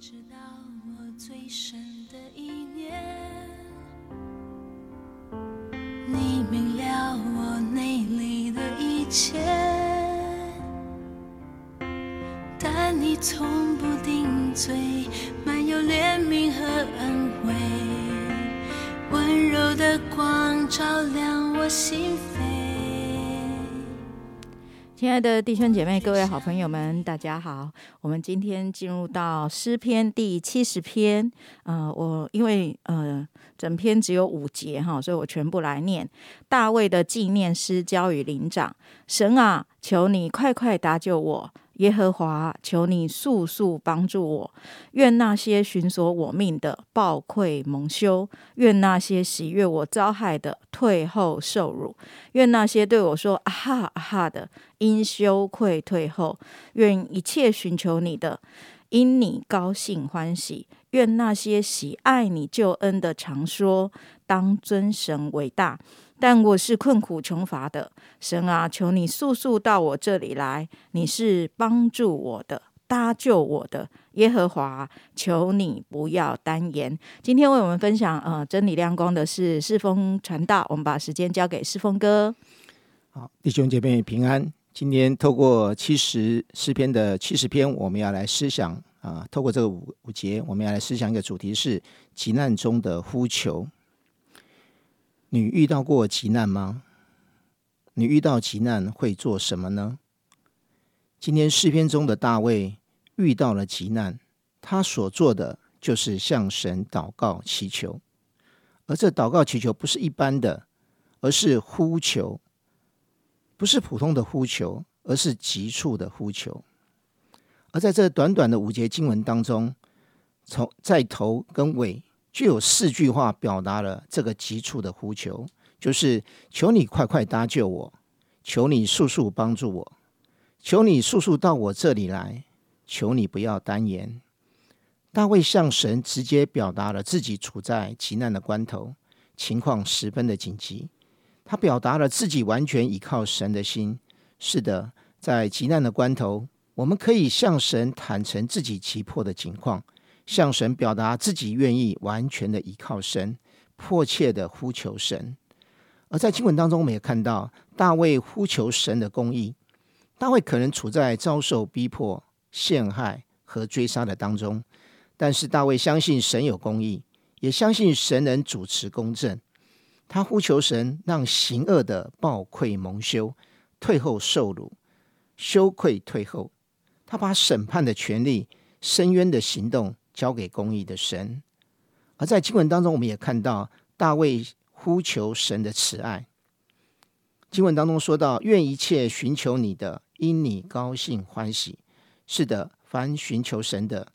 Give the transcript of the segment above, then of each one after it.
直到我最深的一念，你明了我内里的一切，但你从不顶嘴，满有怜悯和恩惠，温柔的光照亮我心扉。亲爱的弟兄姐妹、各位好朋友们，大家好！我们今天进入到诗篇第七十篇。呃，我因为呃整篇只有五节哈，所以我全部来念。大卫的纪念诗交与灵长，神啊，求你快快搭救我。耶和华，求你速速帮助我。愿那些寻索我命的暴愧蒙羞；愿那些喜悦我遭害的退后受辱；愿那些对我说“啊哈啊哈”的因羞愧退后；愿一切寻求你的因你高兴欢喜；愿那些喜爱你救恩的常说：“当尊神为大。”但我是困苦穷乏的，神啊，求你速速到我这里来。你是帮助我的、搭救我的耶和华，求你不要单言。今天为我们分享呃真理亮光的是世风传道，我们把时间交给世风哥。好，弟兄姐妹平安。今天透过七十诗篇的七十篇，我们要来思想啊，透过这个五五节，我们要来思想一个主题是急难中的呼求。你遇到过急难吗？你遇到急难会做什么呢？今天诗篇中的大卫遇到了急难，他所做的就是向神祷告祈求，而这祷告祈求不是一般的，而是呼求，不是普通的呼求，而是急促的呼求。而在这短短的五节经文当中，从在头跟尾。就有四句话表达了这个急促的呼求，就是求你快快搭救我，求你速速帮助我，求你速速到我这里来，求你不要单言。大卫向神直接表达了自己处在急难的关头，情况十分的紧急。他表达了自己完全依靠神的心。是的，在急难的关头，我们可以向神坦诚自己急迫的情况。向神表达自己愿意完全的依靠神，迫切的呼求神。而在经文当中，我们也看到大卫呼求神的公义。大卫可能处在遭受逼迫、陷害和追杀的当中，但是大卫相信神有公义，也相信神能主持公正。他呼求神，让行恶的暴愧蒙羞，退后受辱，羞愧退后。他把审判的权利、深渊的行动。交给公义的神，而在经文当中，我们也看到大卫呼求神的慈爱。经文当中说到：“愿一切寻求你的，因你高兴欢喜。”是的，凡寻求神的，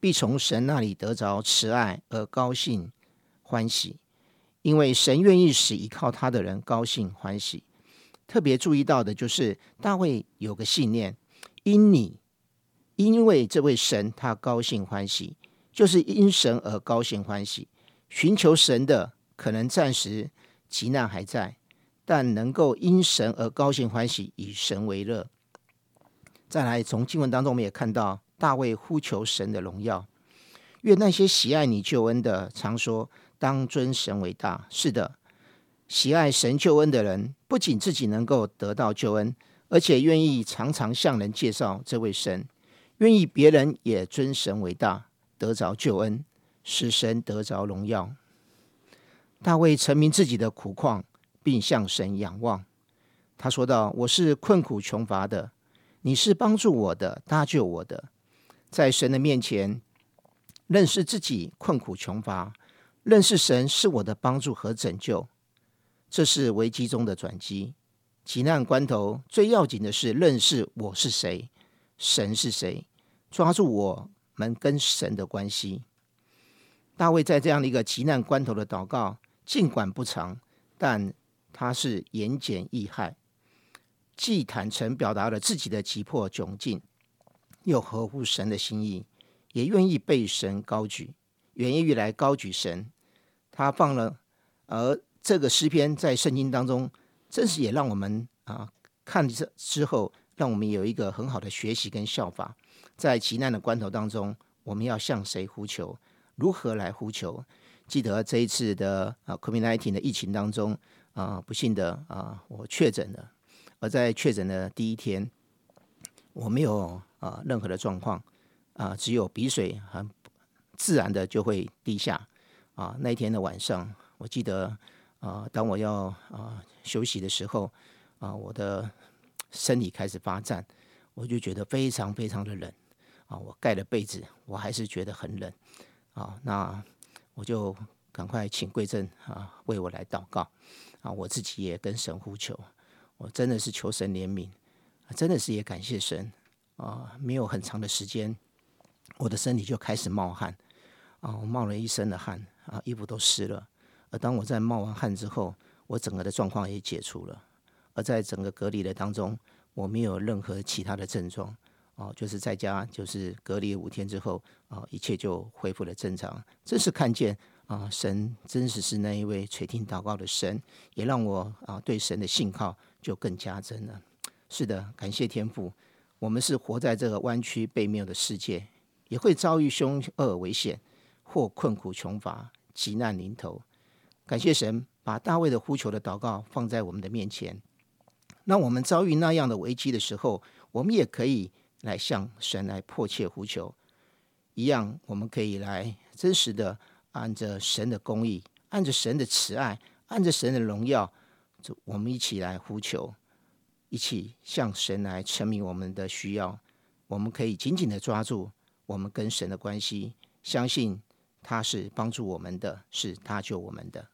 必从神那里得着慈爱而高兴欢喜，因为神愿意使依靠他的人高兴欢喜。特别注意到的就是大卫有个信念：因你。因为这位神他高兴欢喜，就是因神而高兴欢喜。寻求神的可能暂时急难还在，但能够因神而高兴欢喜，以神为乐。再来，从经文当中我们也看到大卫呼求神的荣耀。愿那些喜爱你救恩的，常说当尊神为大。是的，喜爱神救恩的人，不仅自己能够得到救恩，而且愿意常常向人介绍这位神。愿意别人也尊神为大，得着救恩，使神得着荣耀。大卫陈明自己的苦况，并向神仰望。他说道：“我是困苦穷乏的，你是帮助我的，搭救我的。”在神的面前，认识自己困苦穷乏，认识神是我的帮助和拯救。这是危机中的转机。急难关头，最要紧的是认识我是谁。神是谁？抓住我们跟神的关系。大卫在这样的一个急难关头的祷告，尽管不长，但他是言简意赅，既坦诚表达了自己的急迫窘境，又合乎神的心意，也愿意被神高举，愿意来高举神。他放了，而这个诗篇在圣经当中，正是也让我们啊看这之后。让我们有一个很好的学习跟效法，在极难的关头当中，我们要向谁呼求，如何来呼求？记得这一次的啊，COVID-19 的疫情当中啊，不幸的啊，我确诊了。而在确诊的第一天，我没有啊任何的状况啊，只有鼻水很自然的就会滴下啊。那一天的晚上，我记得啊，当我要啊休息的时候啊，我的身体开始发颤，我就觉得非常非常的冷啊。我盖了被子，我还是觉得很冷啊。那我就赶快请贵正啊为我来祷告啊，我自己也跟神呼求，我真的是求神怜悯，真的是也感谢神啊。没有很长的时间，我的身体就开始冒汗啊，我冒了一身的汗啊，衣服都湿了。当我在冒完汗之后，我整个的状况也解除了。而在整个隔离的当中，我没有任何其他的症状。哦，就是在家，就是隔离五天之后，啊，一切就恢复了正常。真是看见啊，神真实是那一位垂听祷告的神，也让我啊对神的信靠就更加增了。是的，感谢天父，我们是活在这个弯曲背面的世界，也会遭遇凶恶危险或困苦穷乏、急难临头。感谢神把大卫的呼求的祷告放在我们的面前，那我们遭遇那样的危机的时候，我们也可以。来向神来迫切呼求，一样，我们可以来真实的按着神的公义，按着神的慈爱，按着神的荣耀，就我们一起来呼求，一起向神来证明我们的需要。我们可以紧紧的抓住我们跟神的关系，相信他是帮助我们的，是他救我们的。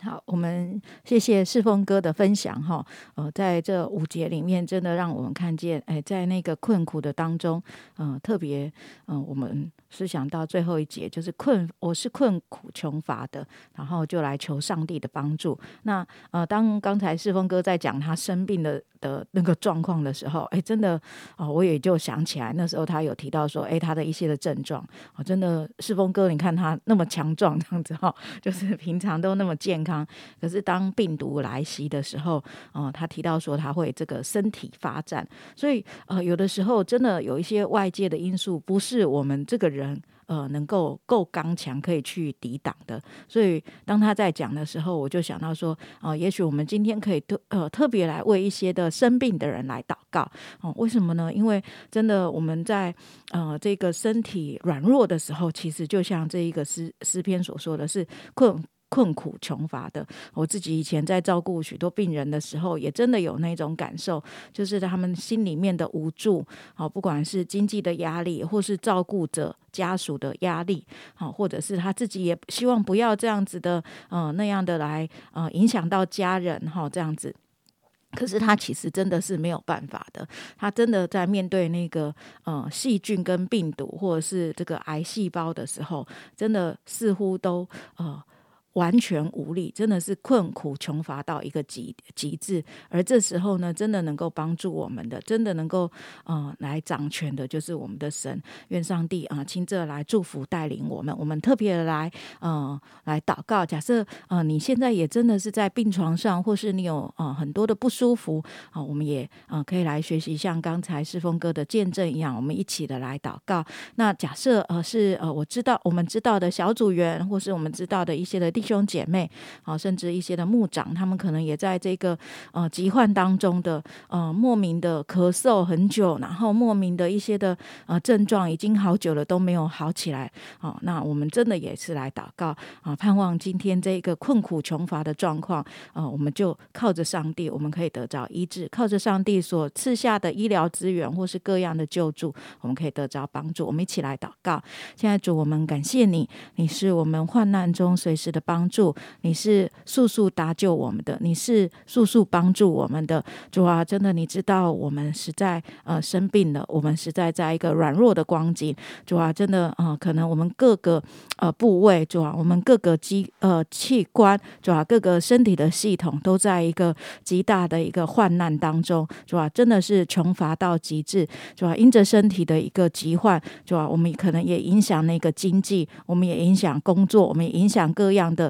好，我们谢谢世峰哥的分享哈。呃，在这五节里面，真的让我们看见，哎，在那个困苦的当中，嗯，特别，嗯，我们思想到最后一节，就是困，我是困苦穷乏的，然后就来求上帝的帮助。那呃，当刚才世峰哥在讲他生病的。的那个状况的时候，哎，真的啊，我也就想起来，那时候他有提到说，哎，他的一些的症状啊，真的，世峰哥，你看他那么强壮这样子哈，就是平常都那么健康，可是当病毒来袭的时候，哦，他提到说他会这个身体发展，所以呃，有的时候真的有一些外界的因素，不是我们这个人。呃，能够够刚强，可以去抵挡的。所以当他在讲的时候，我就想到说，啊，也许我们今天可以特呃特别来为一些的生病的人来祷告。哦，为什么呢？因为真的我们在呃这个身体软弱的时候，其实就像这一个诗诗篇所说的是困。困苦穷乏的，我自己以前在照顾许多病人的时候，也真的有那种感受，就是他们心里面的无助，好，不管是经济的压力，或是照顾者家属的压力，好，或者是他自己也希望不要这样子的，呃，那样的来，呃，影响到家人，哈，这样子。可是他其实真的是没有办法的，他真的在面对那个，呃，细菌跟病毒，或者是这个癌细胞的时候，真的似乎都，呃。完全无力，真的是困苦穷乏到一个极极致。而这时候呢，真的能够帮助我们的，真的能够呃来掌权的，就是我们的神。愿上帝啊亲自来祝福带领我们。我们特别的来呃来祷告。假设呃你现在也真的是在病床上，或是你有呃很多的不舒服啊，我们也呃可以来学习像刚才世峰哥的见证一样，我们一起的来祷告。那假设呃是呃我知道我们知道的小组员，或是我们知道的一些的弟兄姐妹，啊，甚至一些的牧长，他们可能也在这个呃疾患当中的呃莫名的咳嗽很久，然后莫名的一些的呃症状已经好久了都没有好起来，好，那我们真的也是来祷告啊，盼望今天这个困苦穷乏的状况，啊，我们就靠着上帝，我们可以得着医治，靠着上帝所赐下的医疗资源或是各样的救助，我们可以得着帮助。我们一起来祷告，现在主，我们感谢你，你是我们患难中随时的帮。帮助你是速速搭救我们的，你是速速帮助我们的主啊！真的，你知道我们实在呃生病了，我们实在在一个软弱的光景，主啊！真的啊，可能我们各个呃部位，主啊，我们各个机呃器官，主啊，各个身体的系统都在一个极大的一个患难当中，主啊！真的是穷乏到极致，主啊！因着身体的一个疾患，主啊！我们可能也影响那个经济，我们也影响工作，我们也影响各样的。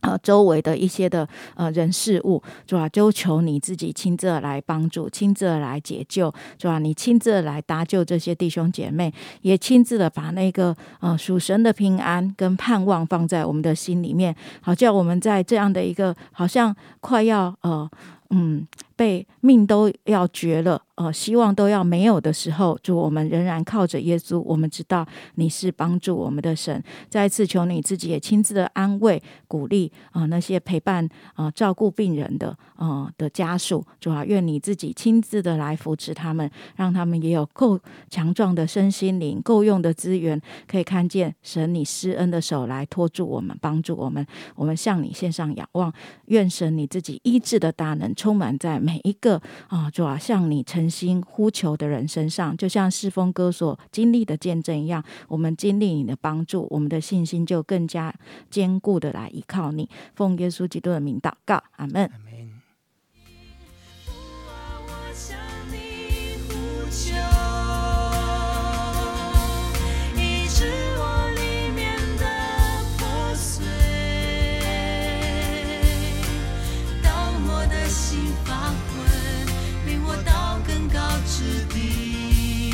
呃，周围的一些的呃人事物，主啊，就求你自己亲自来帮助，亲自来解救，主啊，你亲自来搭救这些弟兄姐妹，也亲自的把那个呃属神的平安跟盼望放在我们的心里面，好叫我们在这样的一个好像快要呃嗯。被命都要绝了，呃，希望都要没有的时候，主我们仍然靠着耶稣。我们知道你是帮助我们的神。再一次求你自己也亲自的安慰、鼓励啊，那些陪伴啊、照顾病人的啊的家属，主啊，愿你自己亲自的来扶持他们，让他们也有够强壮的身心灵、够用的资源，可以看见神你施恩的手来托住我们、帮助我们。我们向你献上仰望，愿神你自己医治的大能充满在。每一个啊，主啊，向你诚心呼求的人身上，就像世风哥所经历的见证一样，我们经历你的帮助，我们的信心就更加坚固的来依靠你。奉耶稣基督的名祷告，阿门。无法魂，领我到更高之地，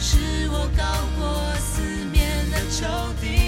使我高过四面的仇敌。